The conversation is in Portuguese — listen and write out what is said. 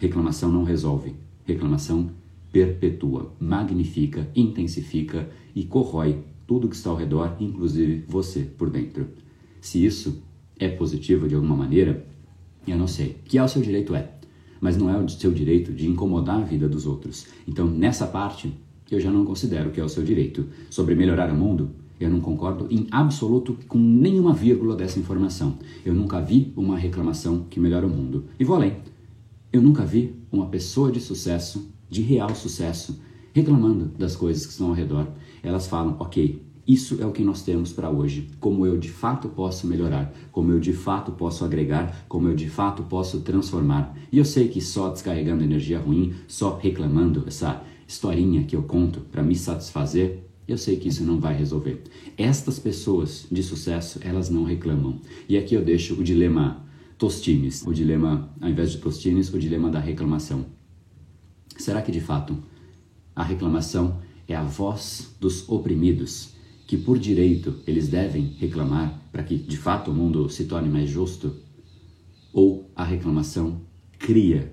Reclamação não resolve. Reclamação perpetua, magnifica, intensifica e corrói tudo que está ao redor, inclusive você por dentro. Se isso é positivo de alguma maneira, eu não sei. Que é o seu direito é, mas não é o seu direito de incomodar a vida dos outros. Então, nessa parte, eu já não considero que é o seu direito. Sobre melhorar o mundo, eu não concordo em absoluto com nenhuma vírgula dessa informação. Eu nunca vi uma reclamação que melhora o mundo. E vou além. Eu nunca vi uma pessoa de sucesso, de real sucesso, reclamando das coisas que estão ao redor. Elas falam, ok, isso é o que nós temos para hoje. Como eu de fato posso melhorar, como eu de fato posso agregar, como eu de fato posso transformar. E eu sei que só descarregando energia ruim, só reclamando, essa historinha que eu conto para me satisfazer, eu sei que isso não vai resolver. Estas pessoas de sucesso, elas não reclamam. E aqui eu deixo o dilema Tostines, o dilema, ao invés de Tostines, o dilema da reclamação. Será que de fato a reclamação é a voz dos oprimidos, que por direito eles devem reclamar para que de fato o mundo se torne mais justo? Ou a reclamação cria